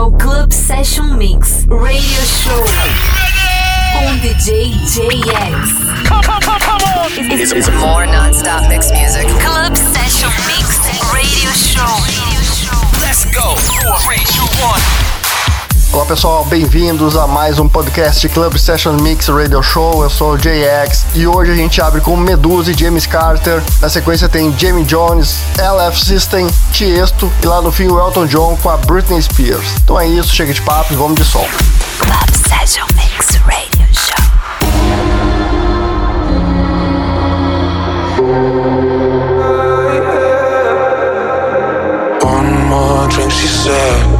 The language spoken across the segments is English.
ao Club Session Mix Radio Show com DJ JX. Come, come, come, come on! It's, it's more non-stop mix music. Club Session Mix Radio Show. Let's go! 3, 2, 1. Olá pessoal, bem-vindos a mais um podcast Club Session Mix Radio Show. Eu sou o JX e hoje a gente abre com Medusa e James Carter. Na sequência tem Jamie Jones, LF System, Tiesto e lá no fim o Elton John com a Britney Spears. Então é isso, chega de papo e vamos de som. Club Session Mix Radio Show. One more drink, she said.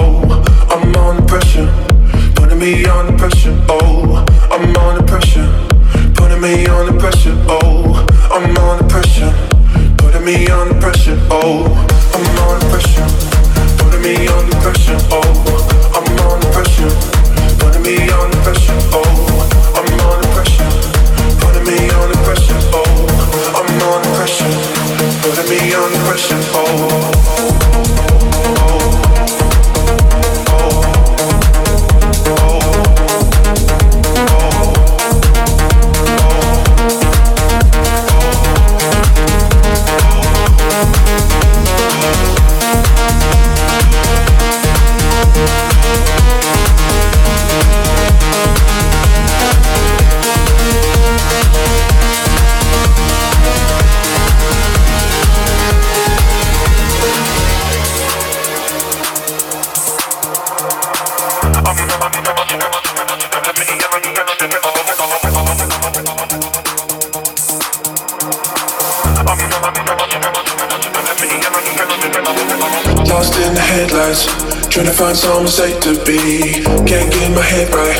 Lost in the headlights, trying to find somewhere safe to be. Can't get my head right.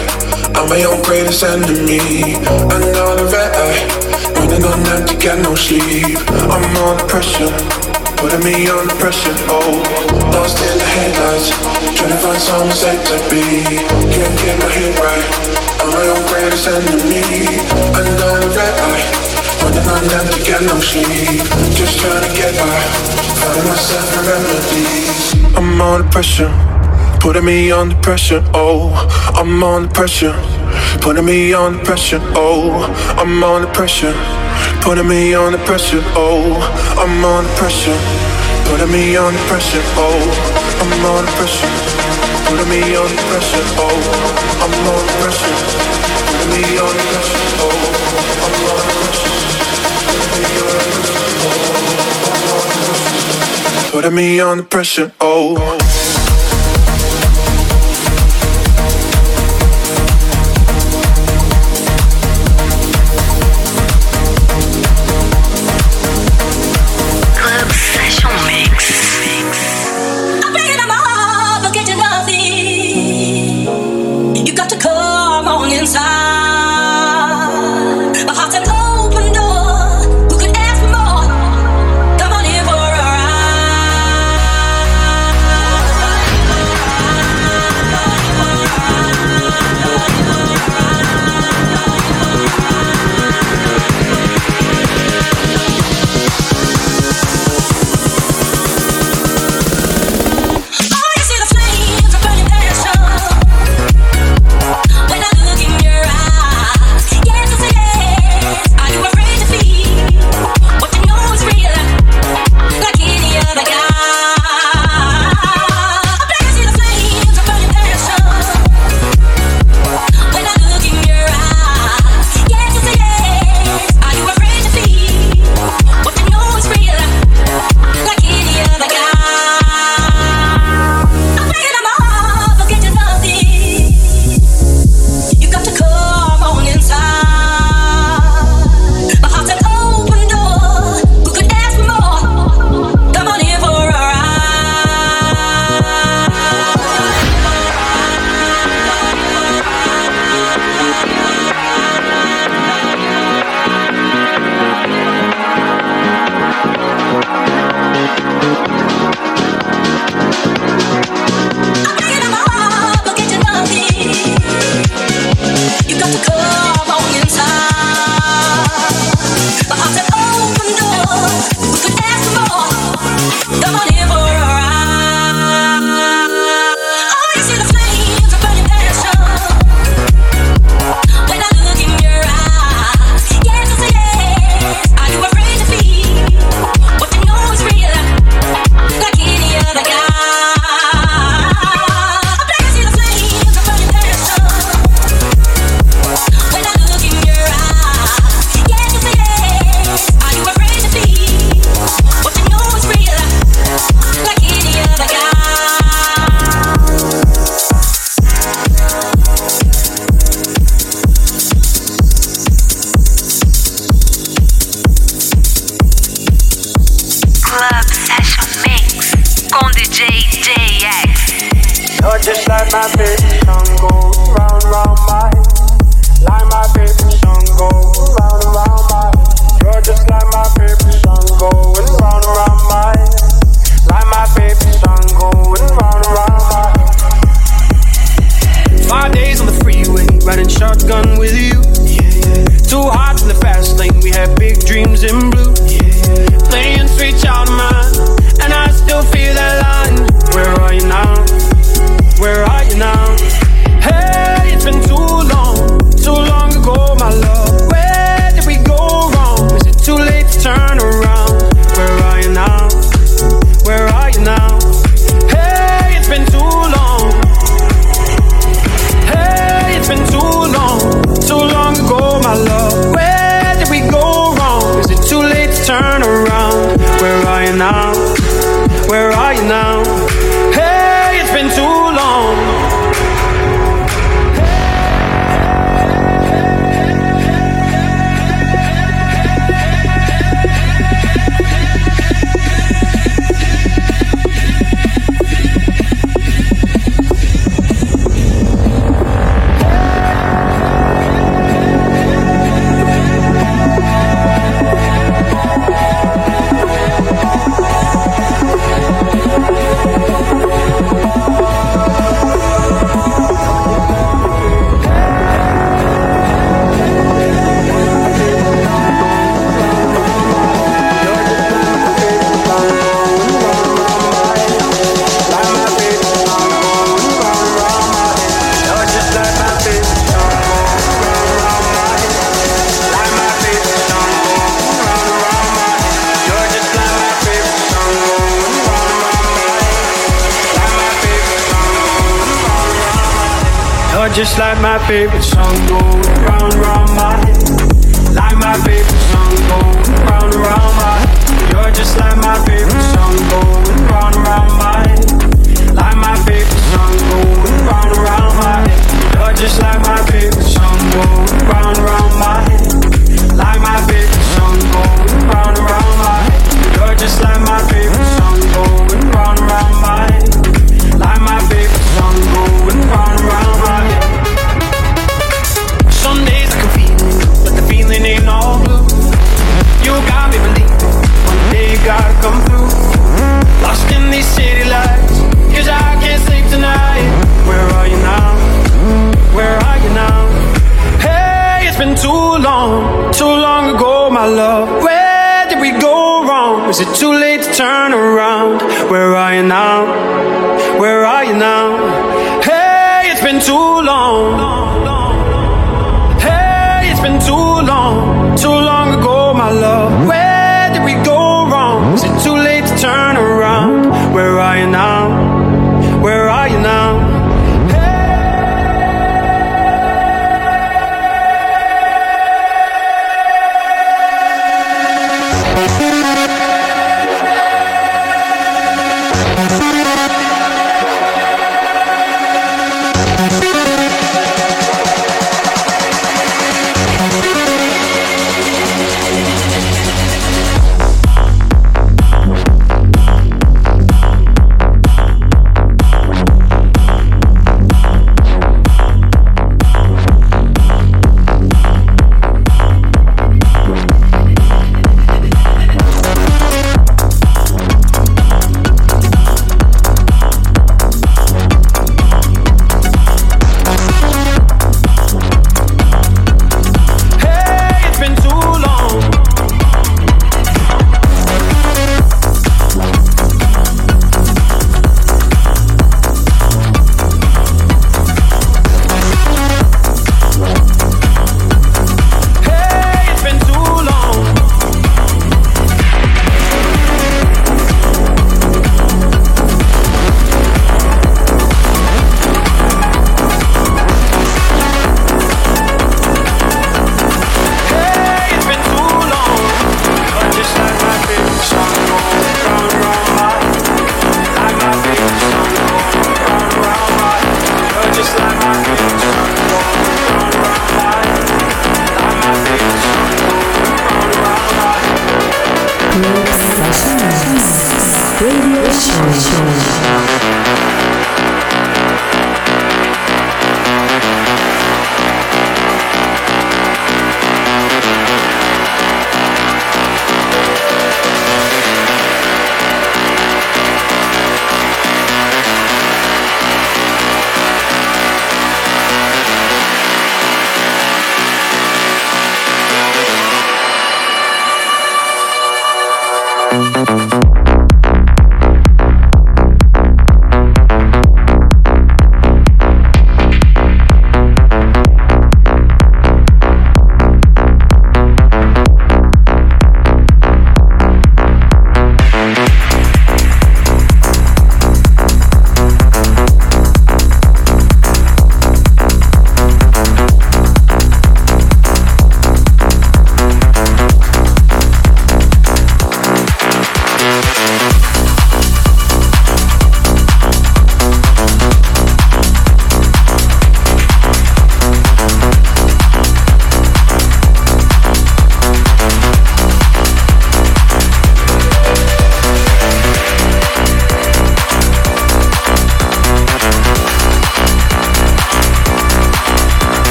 I'm my own greatest enemy. Another red eye, running on empty, got no sleep. I'm under pressure, putting me under pressure. Oh, lost in the headlights, trying to find somewhere safe to be. Can't get my head right. I'm my own greatest enemy. Another red eye. Running on empty, got no sleep Just trying to get by Finding myself in remedies I'm under pressure Putting me under pressure, oh I'm under pressure Putting me under pressure, oh I'm under pressure Putting me under pressure, oh I'm under pressure Putting me under pressure, oh I'm under pressure Putting me under pressure, oh I'm under pressure Putting me under pressure, Putting me under pressure, oh.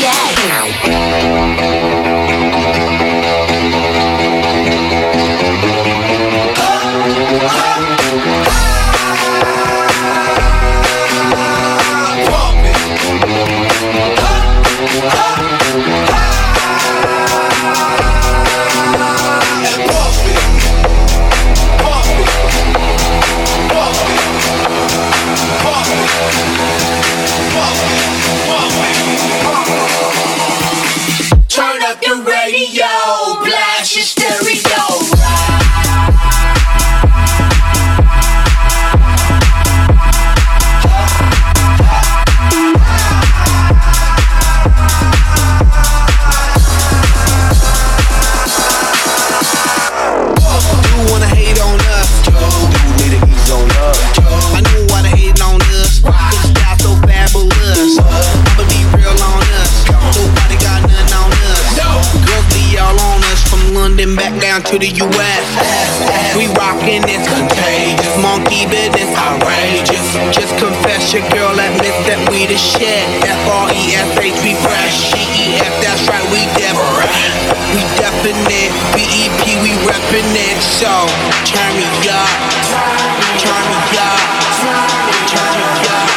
yeah. Ass, the US. We rockin' this contagious, monkey business outrageous. Just confess your girl admits that we the shit. F R E S H, we fresh. G E F, that's right, we different. We definite. B E P, we reppin' it. So turn me up, turn me up, turn me up.